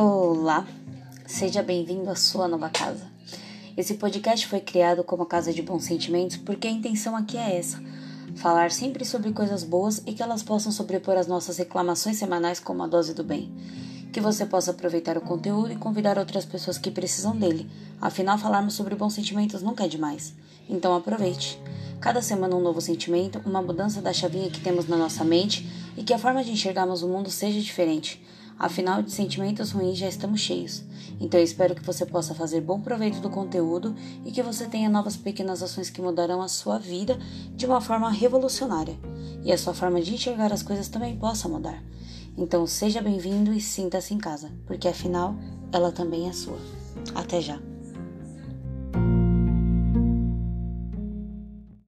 Olá, seja bem-vindo à sua nova casa. Esse podcast foi criado como casa de bons sentimentos porque a intenção aqui é essa: falar sempre sobre coisas boas e que elas possam sobrepor as nossas reclamações semanais com uma dose do bem. Que você possa aproveitar o conteúdo e convidar outras pessoas que precisam dele. Afinal, falarmos sobre bons sentimentos nunca é demais. Então aproveite. Cada semana um novo sentimento, uma mudança da chavinha que temos na nossa mente e que a forma de enxergarmos o mundo seja diferente. Afinal, de sentimentos ruins já estamos cheios. Então eu espero que você possa fazer bom proveito do conteúdo e que você tenha novas pequenas ações que mudarão a sua vida de uma forma revolucionária. E a sua forma de enxergar as coisas também possa mudar. Então seja bem-vindo e sinta-se em casa, porque afinal ela também é sua. Até já!